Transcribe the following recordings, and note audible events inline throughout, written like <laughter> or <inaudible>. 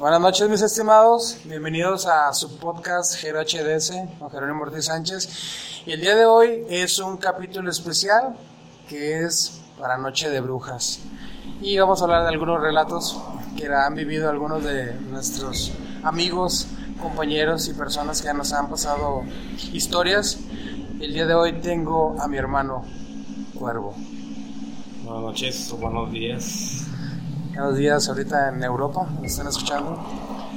Buenas noches, mis estimados. Bienvenidos a su podcast Gero HDS con Jerónimo Ortiz Sánchez. Y el día de hoy es un capítulo especial que es para Noche de Brujas. Y vamos a hablar de algunos relatos que han vivido algunos de nuestros amigos, compañeros y personas que nos han pasado historias. El día de hoy tengo a mi hermano Cuervo. Buenas noches o buenos días. Buenos días ahorita en Europa, ¿me están escuchando?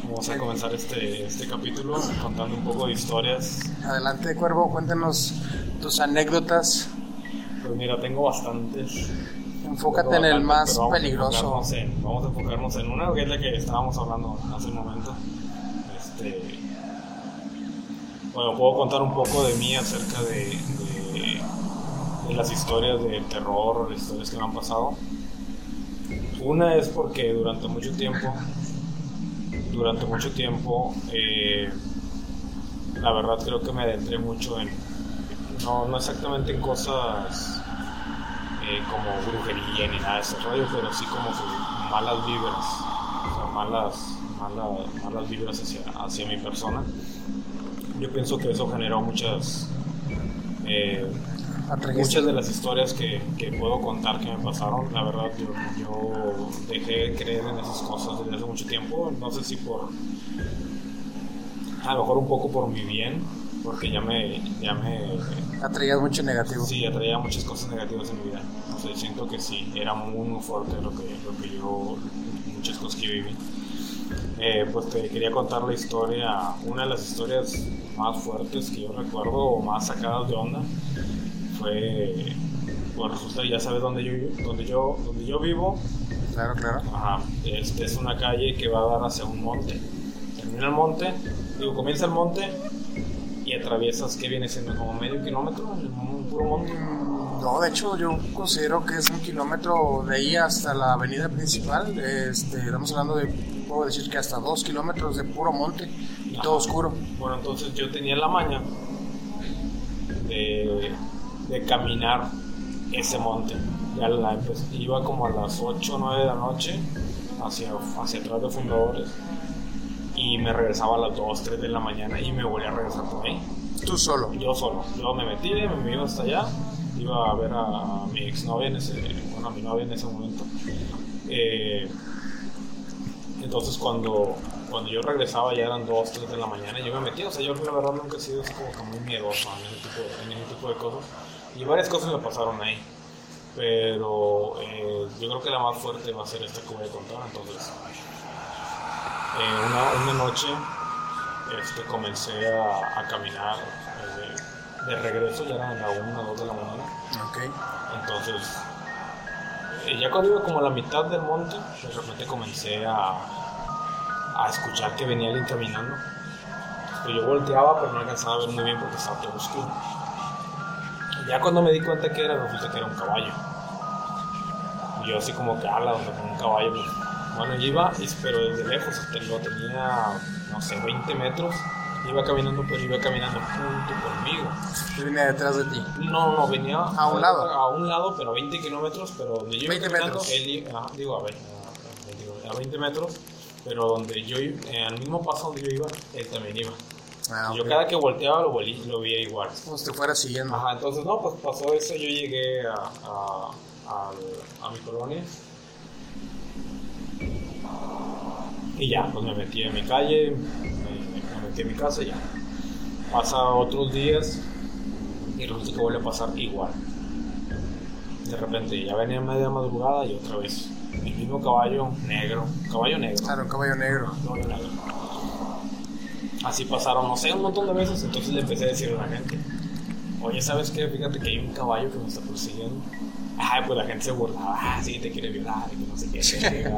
Vamos a comenzar este, este capítulo contando un poco de historias. Adelante, Cuervo, cuéntanos tus anécdotas. Pues mira, tengo bastantes. Enfócate en el más peligroso. vamos a enfocarnos en una, que es la que estábamos hablando hace un momento. Este, bueno, puedo contar un poco de mí acerca de, de, de las historias de terror, historias que me han pasado. Una es porque durante mucho tiempo, durante mucho tiempo, eh, la verdad creo que me adentré mucho en, no, no exactamente en cosas eh, como brujería ni nada de ese rollo, pero sí como malas vibras, o sea, malas, malas, malas vibras hacia, hacia mi persona. Yo pienso que eso generó muchas... Eh, muchas de las historias que, que, puedo contar que me pasaron, la verdad, yo, yo, dejé de creer en esas cosas desde hace mucho tiempo. No sé si por. A lo mejor un poco por mi bien, porque ya me. Ya me Atraías mucho negativo. Sí, atraía muchas cosas negativas en mi vida. O sea, siento que sí, era muy, muy fuerte lo que, lo que yo. Muchas cosas que viví. Eh, pues te quería contar la historia, una de las historias más fuertes que yo recuerdo o más sacadas de onda fue, pues resulta, ya sabes dónde yo, dónde yo, donde yo vivo. Claro, claro. Ajá, este es una calle que va a dar hacia un monte. Termina el monte, digo, comienza el monte y atraviesas, ¿qué viene siendo? Como medio kilómetro, un puro monte. No, de hecho yo considero que es un kilómetro de ahí hasta la avenida principal. Este, estamos hablando de, puedo decir que hasta dos kilómetros de puro monte y todo oscuro. Bueno, entonces yo tenía la maña de de caminar ese monte. Ya la, pues, iba como a las 8 o 9 de la noche hacia, hacia atrás de fundadores y me regresaba a las 2, 3 de la mañana y me volví a regresar por ahí. ¿Tú solo? Yo solo. Yo me metí, me iba hasta allá, iba a ver a, mi exnovia en ese, bueno, a mi novia en ese momento. Eh, entonces cuando, cuando yo regresaba ya eran 2, 3 de la mañana y yo me metí, o sea, yo la verdad nunca he sido así como muy miedoso en ese tipo, en ese tipo de cosas. Y varias cosas me pasaron ahí. Pero eh, yo creo que la más fuerte va a ser esta que voy a contar. Entonces, eh, una, una, noche este, comencé a, a caminar eh, de regreso, ya eran la 1 o 2 de la mañana. Okay. Entonces, ya cuando iba como a la mitad del monte, de repente comencé a, a escuchar que venía alguien caminando. Pero yo volteaba, pero no alcanzaba a ver muy bien porque estaba todo oscuro. Ya cuando me di cuenta que era, resulta que era un caballo. Y yo así como que, ala, donde con un caballo. Bueno, yo iba, pero desde lejos, lo tenía, no sé, 20 metros. Iba caminando, pero iba caminando junto conmigo. ¿Y venía detrás de ti? No, no, venía a un lado. A un lado, pero a 20 kilómetros, pero donde yo iba 20 metros. Él, ah, digo, a ver, a, 20 metros, pero donde yo, eh, al mismo paso donde yo iba, él también iba. Ah, Yo cada que volteaba lo, volí, lo veía igual. Como si te fuera siguiendo. Ajá, entonces no, pues pasó eso, yo llegué a, a, a, a mi colonia. Y ya, pues me metí en mi calle, me, me metí en mi casa y ya. Pasa otros días y resulta que vuelve a pasar igual. De repente ya venía media madrugada y otra vez. El mismo caballo negro, caballo negro. Claro, caballo negro. caballo negro. Así pasaron, no sé, un montón de veces. Entonces le empecé a decir a la gente: Oye, ¿sabes qué? Fíjate que hay un caballo que me está persiguiendo. Ay, pues la gente se burlaba. Ah, sí, te quiere violar y que no sé qué.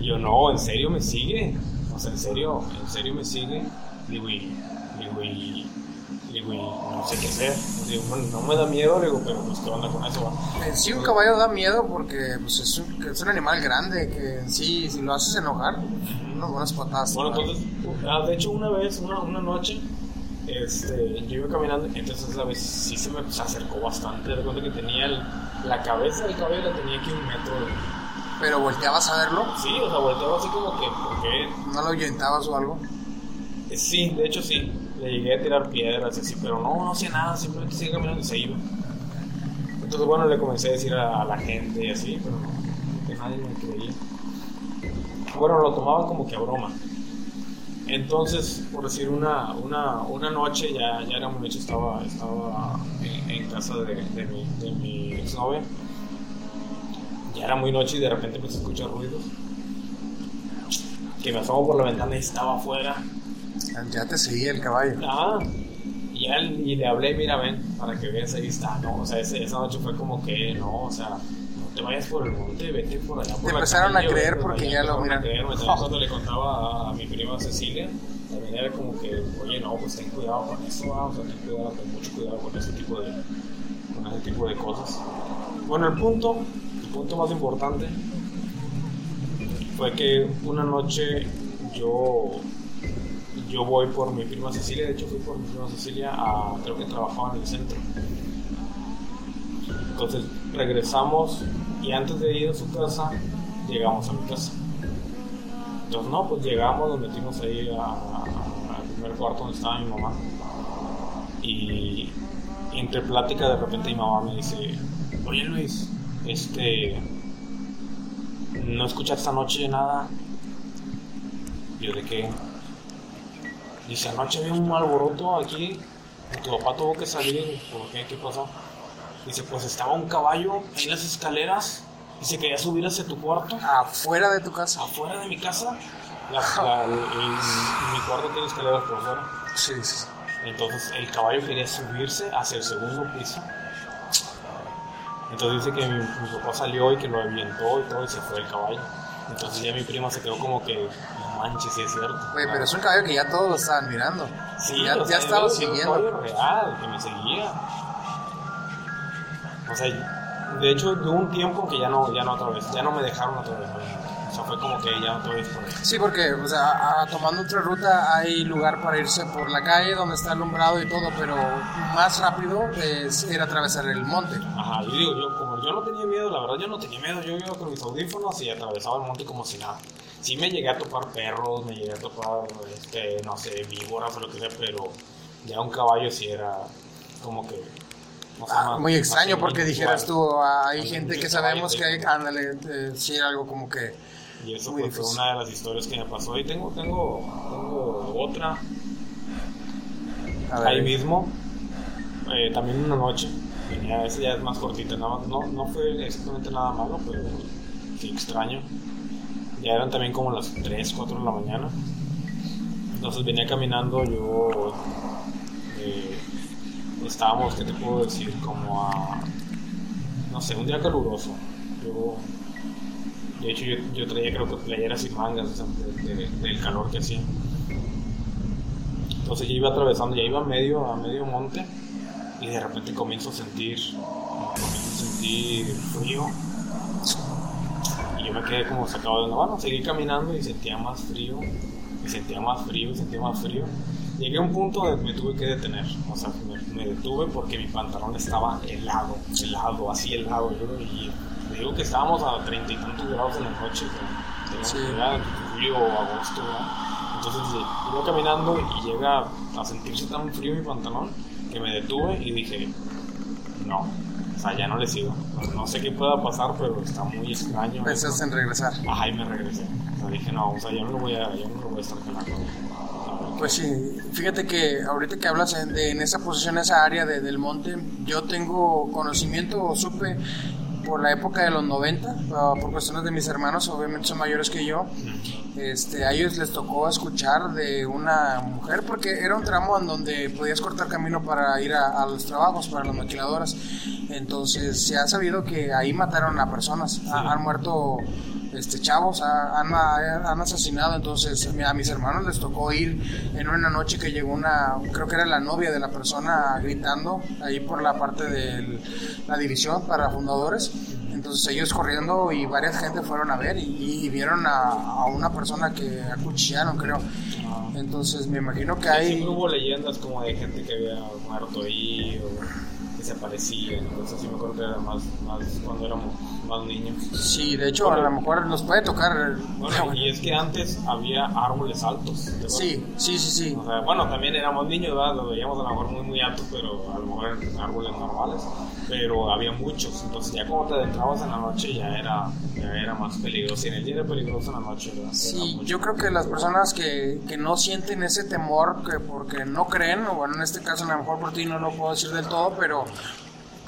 y yo, no, ¿en serio me sigue? O sea, ¿en serio? ¿En serio me sigue? Digo, y. Digo, y. Digo, y no sé qué hacer. Digo, bueno, no me da miedo, digo, pero pues, ¿qué onda con eso? En sí un caballo da miedo porque pues, es, un, es un animal grande que en sí, si lo haces enojar, unas buenas patadas. Bueno, entonces, ah, de hecho, una vez, una, una noche, este, yo iba caminando, entonces la vez sí se me se acercó bastante. De cuenta que tenía el- la cabeza del caballo, la tenía aquí un metro de, ¿Pero volteabas a verlo? Sí, o sea, volteaba así como que, porque... ¿No lo ahuyentabas o algo? Eh, Sí, de hecho sí. Le llegué a tirar piedras y así, pero no, no hacía nada, simplemente seguía caminando y se iba. Entonces, bueno, le comencé a decir a, a la gente y así, pero no, que nadie me creía. Bueno, lo tomaban como que a broma. Entonces, por decir, una, una, una noche, ya, ya era muy noche, estaba, estaba en, en casa de, de, mi, de mi exnovia. Ya era muy noche y de repente empecé a escuchar ruidos. Que me asomo por la ventana y estaba afuera. Ya te seguía el caballo. Ah, y, él, y le hablé, mira, ven, para que veas, ahí está, ¿no? O sea, ese- esa noche fue como que, no, o sea, te vayas por el monte, vete por allá. Por Te empezaron a calle, creer vete por porque allá, ya lo a miran. creerme. También cuando le contaba a, a mi prima Cecilia, también era como que, oye, no, pues ten cuidado con eso, ah, o sea, ten cuidado, ten mucho cuidado con ese tipo de, con ese tipo de cosas. Bueno, el punto, el punto más importante fue que una noche yo yo voy por mi prima Cecilia, de hecho fui por mi prima Cecilia a, creo que trabajaba en el centro. Entonces regresamos y antes de ir a su casa, llegamos a mi casa. Entonces no, pues llegamos, nos metimos ahí al primer cuarto donde estaba mi mamá. Y entre plática de repente mi mamá me dice, oye Luis, este, no escuchaste esta noche nada. Yo de qué? Dice, anoche había un alboroto aquí tu papá tuvo que salir. ¿Por qué? ¿Qué pasó? Dice, pues estaba un caballo en las escaleras y se quería subir hacia tu cuarto, Afuera de tu casa. afuera de mi casa. La- la- el- mi cuarto tiene escaleras por fuera. Sí, sí. Entonces el caballo quería subirse hacia el segundo piso. Entonces dice que mi, mi papá salió y que lo avientó y todo y se fue el caballo. Entonces ya mi prima se quedó como que, no manches, sí es cierto. Güey, pero es un caballo que ya todos lo estaban mirando. Sí, ya ya estaba yo un siguiendo. caballo real, que me seguía. O sea, de hecho, de un tiempo que ya no, ya no otra vez, ya no me dejaron otra vez. O sea, fue como que ya otra vez por ahí. Sí, porque, o sea, a- tomando otra ruta hay lugar para irse por la calle donde está alumbrado y todo, pero más rápido es ir a atravesar el monte. Ajá, yo digo, yo como yo no tenía miedo, la verdad yo no tenía miedo, yo iba con mis audífonos y atravesaba el monte como si nada. Sí me llegué a topar perros, me llegué a topar, este, no sé, víboras o lo que sea, pero ya un caballo sí era como que... sé, Ah, muy extraño porque dijeras tú, ah, hay gente que sabemos que hay, ándale, eh, sí, algo como que... Y eso Muy pues, fue una de las historias que me pasó. Y tengo, tengo, tengo otra ahí mismo. Eh, también una noche. Venía, esa ya es más cortita. nada más- no, no fue exactamente nada malo, pero sí extraño. Ya eran también como las 3, 4 de la mañana. Entonces venía caminando yo. Estábamos, ¿qué te puedo decir? Como a. No sé, un día caluroso. Yo de hecho, yo, traía creo que playeras sin mangas del calor que hacía. Entonces yo iba atravesando, ya iba a medio, a medio monte y de repente comienzo a sentir, comienzo a sentir frío. Y yo me quedé como sacado de onda. Bueno, seguí caminando y sentía más frío, y sentía más frío, y sentía más frío. Llegué a un punto donde me tuve que detener, o sea, me, me detuve porque mi pantalón estaba helado, helado, así helado. Yo, y te digo que estábamos a treinta y tantos grados en la noche, pero Sí. julio o agosto, ¿verdad? Entonces eh, iba caminando y llega a sentirse tan frío mi pantalón que me detuve y dije, no, o sea, ya no le sigo. No, no sé qué pueda pasar, pero está muy extraño. pensaste en regresar. Ajá, y me regresé. O sea, dije, no, o sea, yo no lo voy a, yo no lo voy a estar jalando. Pues sí, fíjate que ahorita que hablas en, de- en esa posición, esa área de- del monte, yo tengo conocimiento o supe por la época de los 90, ah, por cuestiones de mis hermanos, obviamente son mayores que yo, este, a ellos les tocó escuchar de una mujer, porque era un tramo en donde podías cortar camino para ir a, los trabajos, para las maquiladoras. Entonces se ha sabido que ahí mataron a personas, ha- han muerto este, chavos, ha- han, han asesinado. Entonces a mis hermanos les tocó ir en una noche que llegó una, creo que era la novia de la persona gritando ahí por la parte de la división para fundadores. Entonces ellos corriendo y varias gente fueron a ver y, y vieron a, a una persona que acuchillaron, creo. Entonces me imagino que hay... Siempre hubo leyendas como de gente que había muerto ahí o aparecía. Entonces sí me acuerdo que era más, más cuando éramos más niños. Sí, de hecho, a lo mejor nos puede tocar. Bueno, y es que antes había árboles altos. Sí, sí, sí, sí. O sea, bueno, también éramos niños, ¿verdad? Lo veíamos a lo mejor muy, muy altos, pero a lo mejor eran árboles normales. Pero había muchos. Entonces, ya como te adentrabas en la noche, ya era, ya era más peligroso. Y en el día era peligroso en la noche, ¿verdad? Sí, yo creo que las personas que, que no sienten ese temor, que porque no creen, o bueno, en este caso, a lo mejor por ti no lo puedo decir del todo, pero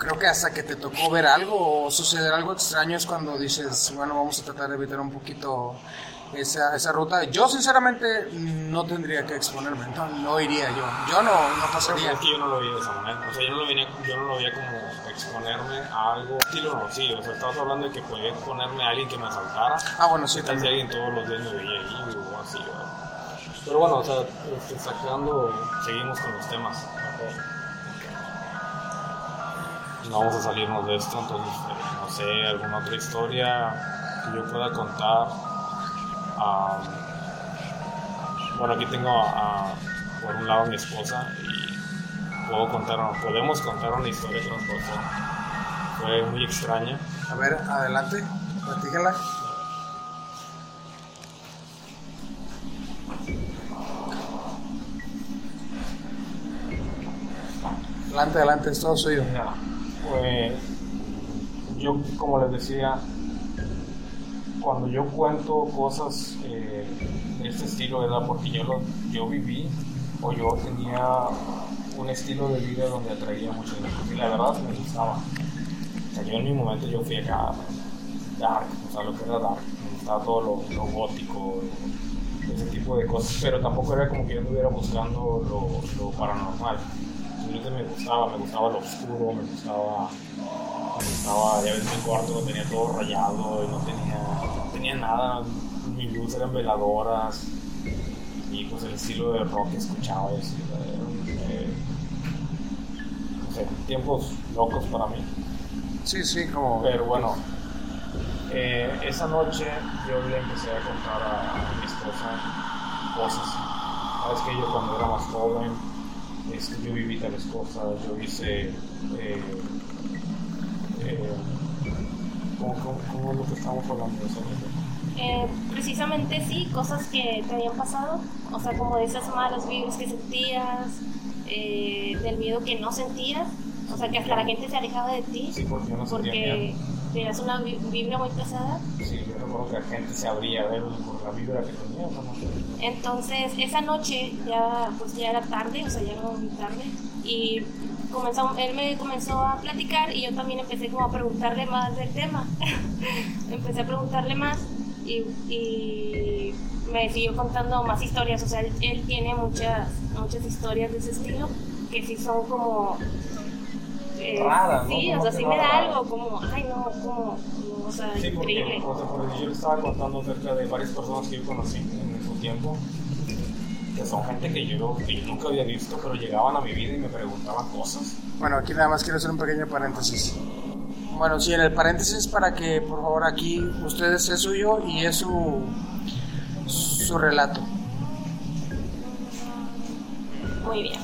creo que hasta que te tocó ver algo o suceder algo extraño es cuando dices, bueno, vamos a tratar de evitar un poquito esa, esa ruta. Yo sinceramente no tendría que exponerme, no, no iría yo. Yo no, no pasaría. Es que yo no lo veía de esa manera. O sea, yo no lo, venía, yo no lo veía como exponerme a algo estilo no, sí. O sea, estabas hablando de que podía exponerme a alguien que me asaltara. Ah, bueno, sí. Tal si alguien todos los días me veía ahí o así, ¿verdad? Pero bueno, o sea, este, sacando, seguimos con los temas. No vamos a salirnos de esto, entonces, eh, no sé, alguna otra historia que yo pueda contar. Bueno, aquí tengo a, a, por un lado a mi esposa y puedo contar, podemos contar una historia que nos pasó. Fue muy extraña. A ver, adelante, platícala. Adelante, adelante, es todo suyo. Pues yo, como les decía, cuando yo cuento cosas eh, de este estilo, ¿verdad? Porque yo, lo, yo viví o yo tenía un estilo de vida donde atraía mucho y la verdad me gustaba. O sea, yo en mi momento yo fui acá dark, o sea, lo que era dark, me gustaba todo lo, lo gótico, ese tipo de cosas, pero tampoco era como que yo estuviera buscando lo, lo paranormal me gustaba, me gustaba lo oscuro, me gustaba, me gustaba, ya ves mi cuarto lo tenía todo rayado y no tenía, no tenía nada, mi luz eran veladoras y pues el estilo de rock que escuchaba, y así, eh, no sé, tiempos locos para mí. Sí, sí, como... Pero bueno, eh, esa noche yo le empecé a contar a, a mi esposa cosas. Sabes que yo cuando era más joven este, yo viví tales cosas, yo hice... Eh, eh, ¿cómo, cómo, cómo, es lo que estamos hablando de eso? Eh, precisamente sí, cosas que te habían pasado, o sea, como de esas malas vibras que sentías, eh, del miedo que no sentías, o sea, que hasta la gente se alejaba de ti, sí, porque, no porque tenías una vibra muy pesada. Sí, yo recuerdo que la gente se abría a ver por la vibra que tenía, no sé. Entonces, esa noche ya, pues ya era tarde, o sea, ya era muy tarde, y comenzó, él me comenzó a platicar y yo también empecé como a preguntarle más del tema. <laughs> empecé a preguntarle más y, y, me siguió contando más historias, o sea, él, él, tiene muchas, muchas historias de ese estilo que sí son como... Eh, Rara, sí, ¿no? o sea, sí me da algo como, ay no, como, o sea, sí, increíble. Porque, o sea, porque yo le estaba contando acerca de varias personas que yo conocí tiempo que son gente que yo, que yo nunca había visto, pero llegaban a mi vida y me preguntaban cosas. Bueno, aquí nada más quiero hacer un pequeño paréntesis. Bueno, sí, en el paréntesis para que por favor aquí ustedes es suyo y es su, su relato. Muy bien.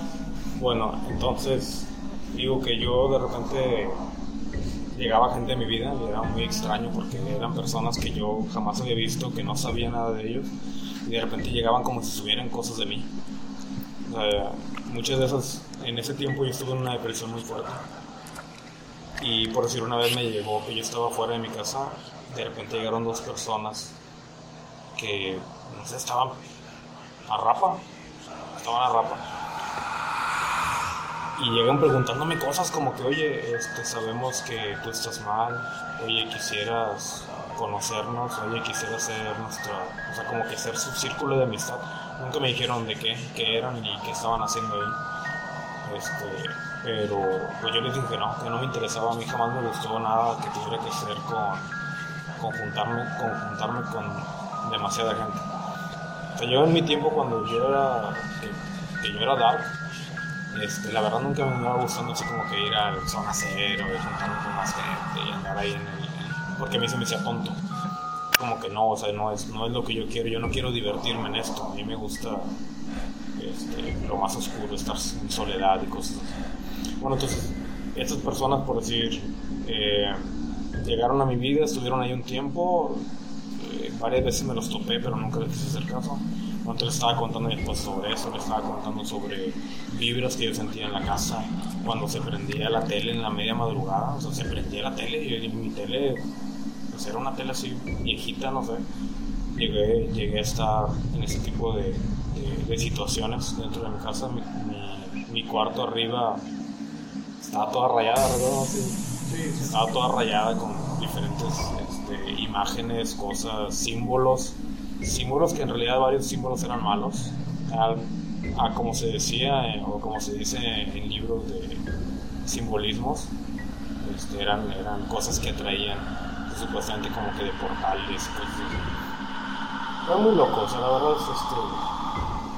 Bueno, entonces digo que yo de repente llegaba gente a mi vida y era muy extraño porque eran personas que yo jamás había visto, que no sabía nada de ellos de repente llegaban como si subieran cosas de mí. O sea, muchas de esas, en ese tiempo yo estuve en una depresión muy fuerte. Y por decir una vez me llegó que yo estaba fuera de mi casa, de repente llegaron dos personas que, no sé, estaban a rapa, estaban a rapa. Y llegan preguntándome cosas como que, oye, este, sabemos que tú estás mal, oye, quisieras conocernos, oye, quisiera ser nuestra, o sea, como que ser su círculo de amistad. Nunca me dijeron de qué, qué eran y qué estaban haciendo ahí. Este, pero pues yo les dije que no, que no me interesaba, a mí jamás me gustó nada que tuviera que ser con, con juntarme, con demasiada gente. O sea, yo en mi tiempo cuando yo era, que, que yo era dark, este, la verdad nunca me iba gustando así como que ir a zona cero y juntarme con más gente y andar ahí en el, porque a mí se me hacía tonto. Como que no, o sea, no es, no es lo que yo quiero, yo no quiero divertirme en esto, a mí me gusta este, lo más oscuro, estar en soledad y cosas así. Bueno, entonces, estas personas, por decir, eh, llegaron a mi vida, estuvieron ahí un tiempo, eh, varias veces me los topé, pero nunca les quise hacer caso. Entonces le estaba contando esposa sobre eso, le estaba contando sobre vibras que yo sentía en la casa, cuando se prendía la tele en la media madrugada, o sea, se prendía la tele y yo, mi tele, pues era una tele así viejita, no sé. Llegué, llegué a estar en ese tipo de, de, de situaciones dentro de mi casa. Mi, mi, mi cuarto arriba estaba toda rayada, ¿verdad? Sí, estaba toda rayada con diferentes este, imágenes, cosas, símbolos. Símbolos que en realidad varios símbolos eran malos. A, a como se decía, eh, o como se dice en libros de simbolismos, este, eran, eran cosas que atraían supuestamente como que de portales, cosas así. Fue muy loco, o sea, la verdad es este,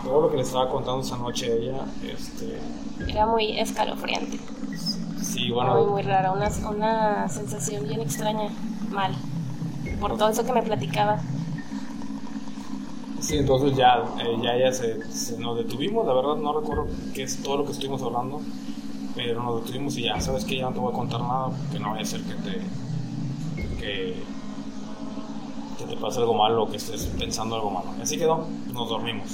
todo lo que le estaba contando esa noche a ella, este, Era muy escalofriante. sí, Muy, bueno, muy rara. Una, una sensación bien extraña. Mal. Por todo eso que me platicaba. Sí, entonces ya, eh, ya, ya se, se- nos detuvimos, la verdad no recuerdo qué es todo lo que estuvimos hablando, pero nos detuvimos y ya, sabes que ya no te voy a contar nada, porque no vaya a ser que te, que, te pase algo malo o que estés pensando algo malo. Así quedó, nos dormimos.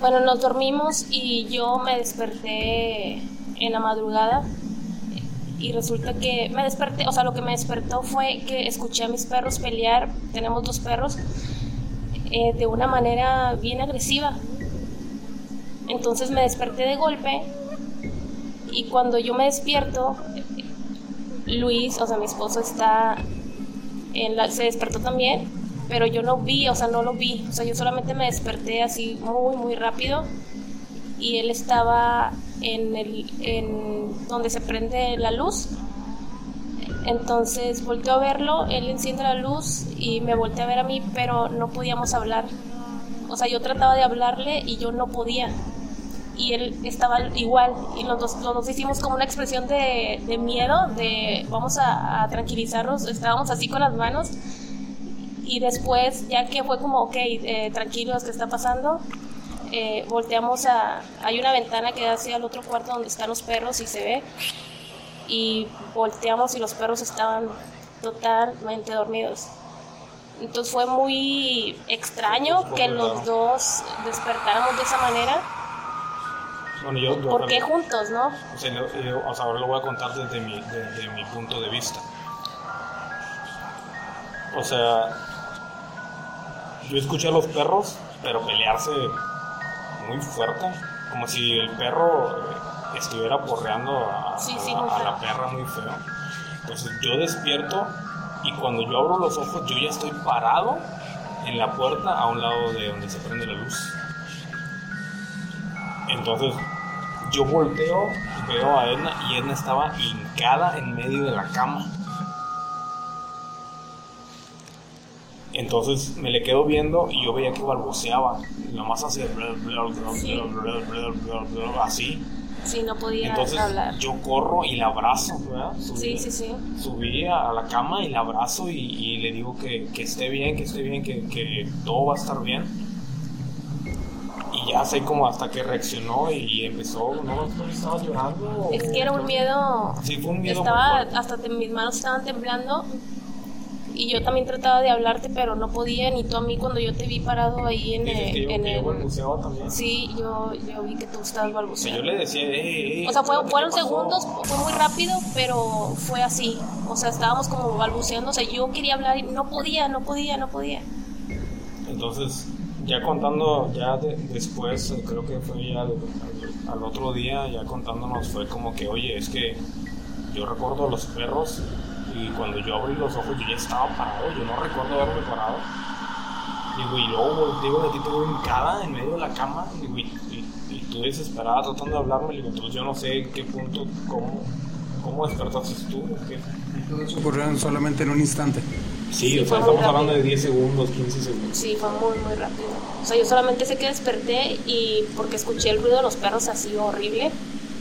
Bueno, nos dormimos y yo me desperté en la madrugada y resulta que me desperté, o sea, lo que me despertó fue que escuché a mis perros pelear, tenemos dos perros, eh, de una manera bien agresiva. Entonces me desperté de golpe y cuando yo me despierto, Luis, o sea, mi esposo está en la, se despertó también, pero yo no vi, o sea, no lo vi, o sea, yo solamente me desperté así muy, muy rápido y él estaba en el, en donde se prende la luz. Entonces volteó a verlo, él enciende la luz y me volteó a ver a mí, pero no podíamos hablar. O sea, yo trataba de hablarle y yo no podía. Y él estaba igual. Y los dos, los dos hicimos como una expresión de, de miedo, de vamos a, a tranquilizarnos. Estábamos así con las manos. Y después, ya que fue como, ok, eh, tranquilos, ¿qué está pasando? Eh, volteamos a... Hay una ventana que da hacia el otro cuarto donde están los perros y se ve. Y volteamos y los perros estaban totalmente dormidos. Entonces fue muy extraño que los dos despertáramos de esa manera. Bueno, yo, yo ¿Por qué juntos, no? O sea, lo- yo- o sea, ahora lo voy a contar desde mi, desde mi punto de vista. O sea, yo escuché a los perros, pero pelearse muy fuerte, como si el perro estuviera porreando a, Sí, sí, a- la perra muy feo. Entonces yo despierto y cuando yo abro los ojos yo ya estoy parado en la puerta a un lado de donde se prende la luz. Entonces yo volteo, veo a Edna y Edna estaba hincada en medio de la cama. Entonces me le quedo viendo y yo veía que balbuceaba. Nomás hacía bla, bla, bla, Sí. bla, bla, bla, bla, bla, así. Sí, no podía Entonces hablar. yo corro y la abrazo, ¿verdad? Sí, sí, sí. Subí a la cama y la abrazo y, y le digo que, que esté bien, que esté bien, que, que todo va a estar bien. Ya sé como hasta que reaccionó y empezó, ¿no? ¿No ¿Estabas llorando? Es que era un miedo. Sí, fue un miedo Estaba, hasta te- mis manos estaban temblando. Y yo también trataba de hablarte, pero no podía. Ni tú a mí cuando yo te vi parado ahí en, Dices que el- yo, en que el. balbuceaba también. Sí, yo, yo vi que tú estabas balbuceando. yo le decía, eh, eh, O sea, fue- fueron segundos, fue muy rápido, pero fue así. O sea, estábamos como balbuceando. O sea, yo quería hablar y no podía, no podía, no podía. Entonces, ya contando, ya de- después, creo que fue ya al, otro día, ya contándonos, fue como que, oye, es que yo recuerdo los perros y cuando yo abrí los ojos yo ya estaba parado, yo no recuerdo haberme parado. Digo, y luego digo, a ti te veo hincada en medio de la cama, y, y- y tú desesperada tratando de hablarme, digo, entonces yo no sé qué punto, cómo, cómo despertaste tú, qué. Ocurrió solamente en un instante. Sí, o sea, estamos hablando de 10 segundos, 15 segundos. Sí, fue muy, muy rápido. O sea, yo solamente sé que desperté y porque escuché el ruido de los perros así horrible.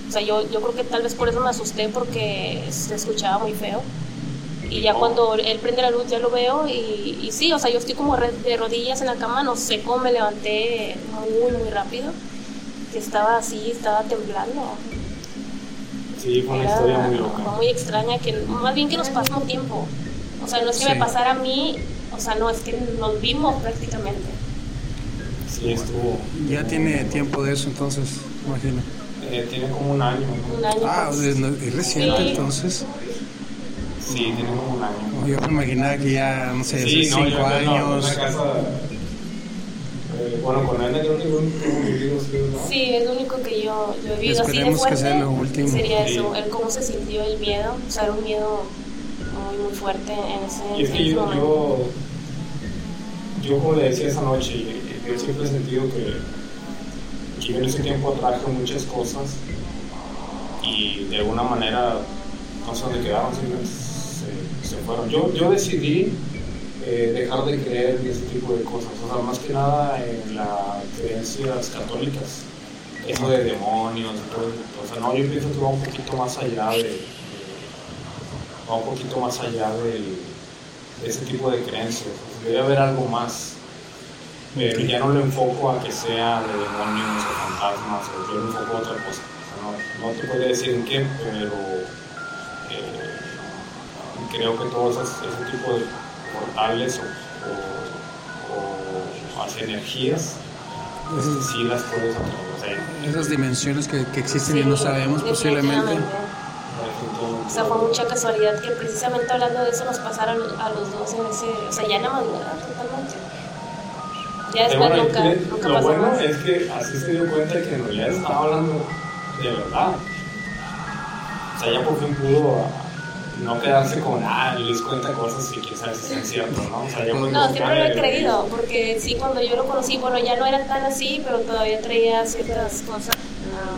O sea, yo, yo creo que tal vez por eso me asusté porque se escuchaba muy feo. Y ya cuando él prende la luz ya lo veo y, y sí, o sea, yo estoy como de rodillas en la cama, no sé cómo me levanté muy, muy rápido. Que estaba así, estaba temblando. Sí, fue una historia muy loca. Fue muy extraña, que más bien que nos pasó un tiempo. O sea, no es que Sí. me pasara a mí, o sea, no, es que nos vimos prácticamente. Sí, estuvo. Ya tiene tiempo de eso, entonces, imagino. eh, tiene como un año. ¿no? Un año. Ah, es, es reciente, Sí. entonces. Sí, tiene como un año. Yo me imaginaba que ya, no sé, hace Sí, no, cinco yo, no, años. una casa. eh, bueno, con él que un un vivido, sí, ¿no? Sí, es lo único que yo, yo he vivido así de Esperemos que fuerte. sea lo último. Sería Sí. eso, el cómo se sintió el miedo. O sea, era un miedo muy, muy fuerte en ese, Y es que yo, yo, yo como le decía esa noche, yo siempre he sentido que, que yo en ese tiempo atraje muchas cosas y de alguna manera no sé dónde quedaron, simplemente se, se fueron. Yo, yo decidí eh, dejar de creer en ese tipo de cosas, o sea, más que nada en las creencias católicas, eso de demonios todo. O sea, no, yo pienso que va un poquito más allá de- va un poquito más allá del, de ese tipo de creencias. O sea, debe haber algo más. Pero ya no lo enfoco a que sea de demonios o fantasmas, o yo lo enfoco a otra cosa. O sea, no, no te podría decir en qué, pero eh, creo que todos esos, ese tipo de portales o, o, o hacia energías, Esas, sí las puedes atraer. Esas dimensiones que, que existen y Sí, no sabemos posiblemente. O sea, fue mucha casualidad que precisamente hablando de eso nos pasaron a los dos en ese. O sea, ya en la madrugada totalmente. Ya Pero después bueno, nunca, es que nunca lo pasó bueno más. es que así se dio cuenta que en realidad estaba hablando de verdad. O sea, ya por fin pudo no quedarse con, ah, Luis cuenta cosas sabe si es cierto, ¿no? O sea, ya fue No, siempre lo he "Ay, creído, porque sí, cuando yo lo conocí, bueno, ya no era tan así, pero todavía traía ciertas cosas. ah,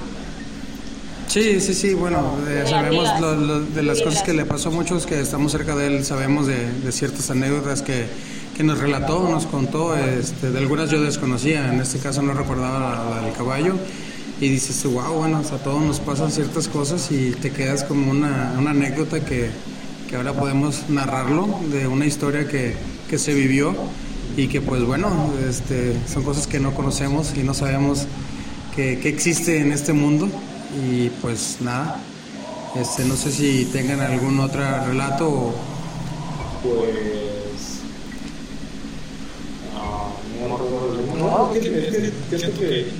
Sí, sí, sí, bueno, eh, sabemos amigas. lo- lo- de las cosas que le pasó a muchos que estamos cerca de él, sabemos de, de ciertas anécdotas que, que nos relató, nos contó, este, de algunas yo desconocía, en este caso no recordaba la, la del caballo, y dices, wow, bueno, o a todos nos pasan ciertas cosas y te quedas como una, una anécdota que, que ahora podemos narrarlo, de una historia que, que se vivió y que pues bueno, este, son cosas que no conocemos y no sabemos que, que existe en este mundo y pues nada, este, no sé si tengan algún otro relato o Pues. ah, no, no. No, es que, es que que.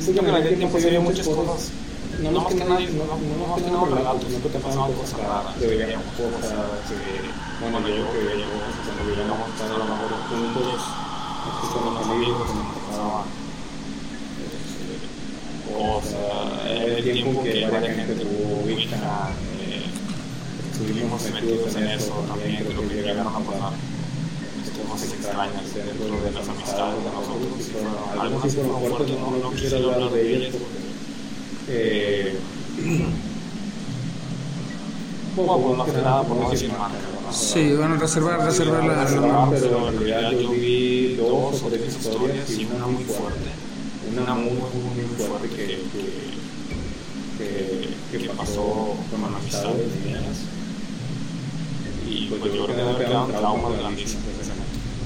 Siento que en aquel tiempo yo había muchas cosas. No más que nadie, no, no, no nada relatos, no que te cosas raras. Que. Bueno, yo que veía cosas cuando vivíamos a lo mejor juntos, aquí con los amigos, que nos Cosas. Era el tiempo que varias gente tuvo Ouija, eh, estuvimos metidos en eso también, creo que llegaron a pasar cosas extrañas dentro de las amistades de nosotros. y fueron- Algunas sí fueron fuertes, no, no quisiera hablar de ellas porque. Eh, bueno, pues más que nada por no decir. Sí, bueno, reservar, reservar la... Reservar, pero en realidad yo vi dos o tres historias y una muy fuerte. Una muy, muy, muy fuerte que, que, que, que pasó con amistades mías. Y pues yo creo que debe quedar un trauma grandísimo.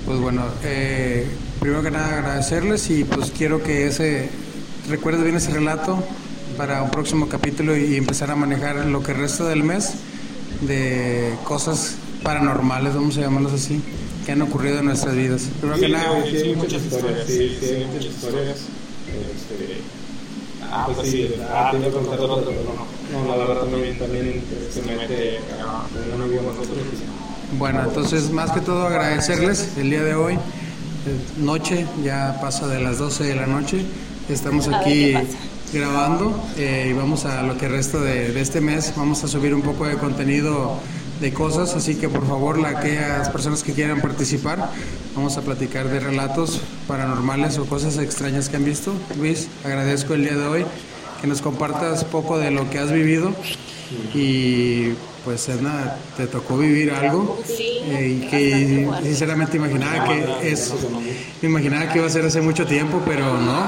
Pues bueno, eh, primero que nada agradecerles y pues quiero que ese recuerdes bien ese relato para un próximo capítulo y empezar a manejar lo que resta del mes de cosas paranormales, vamos a llamarlos así, que han ocurrido en nuestras vidas. Primero que Sí, nada, sí, sí, muchas historias, sí, muchas historias. Este, ah, pues sí, ah, contar pero no, no, la verdad también, también se mete con un amigo de nosotros. y- Bueno, entonces más que todo agradecerles el día de hoy, noche, ya pasa de las 12 de la noche, estamos aquí grabando eh, y vamos a lo que resta de, de este mes, vamos a subir un poco de contenido de cosas, así que por favor la- aquellas personas que quieran participar, vamos a platicar de relatos paranormales o cosas extrañas que han visto. Luis, agradezco el día de hoy que nos compartas poco de lo que has vivido y pues Edna, te tocó vivir algo eh, y que sinceramente imaginaba que es imaginaba que iba a ser hace mucho tiempo pero no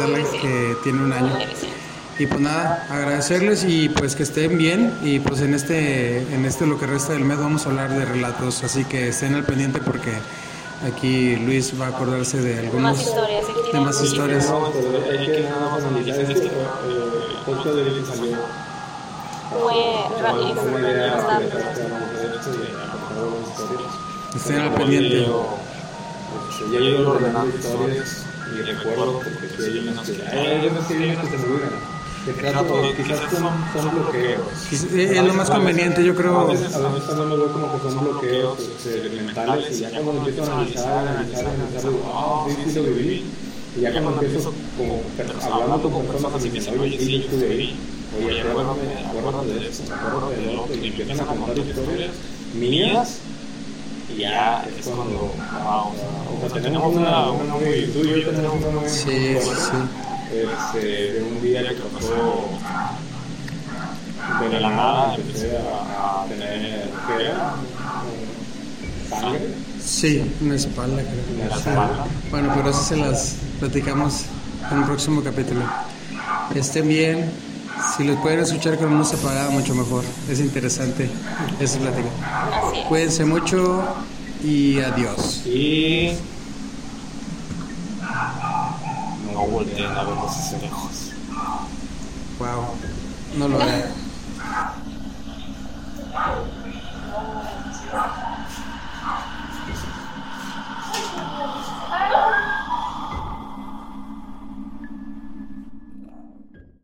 dale que tiene un año y pues nada agradecerles y pues que estén bien. Y pues en este en este lo que resta del mes vamos a hablar de relatos así que estén al pendiente porque aquí Luis va a acordarse de algunos Más historias, de más historias. Algunas. Estén al pendiente. Este, Ya ido ordenando historias y recuerdo porque que hay unas que hay unas que se me trato de, quizás son, son bloqueos. Es, es lo más conveniente, yo A creo. veces, a veces también lo veo como que son bloqueos este, mentales y ya cuando empiezo a analizar, analizar, analizar, digo, ah, sí, sí lo viví. Y ya cuando empiezo como hablando con personas y dicen, oye, sí, yo estuve ahí. Oye, acuérdate, acuérdate de esto, acuérdate de lo otro. Y empiezan a contar historias mías y ya es cuando, wow, o sea, tenemos una, una muy, tú y yo tenemos una muy Sí, sí, sí. Este, de un día que pasó de la nada, empecé a, a tener, ¿qué era? Sangre. Sí, una espalda, creo. La espalda. Bueno, pero eso se las platicamos en un próximo capítulo. Estén bien. Si los pueden escuchar con música apagada, mucho mejor. Es interesante esa plática. Así es. Cuídense mucho y adiós. Y No volteen a ver los espejos. Wow. No lo <laughs> hagan.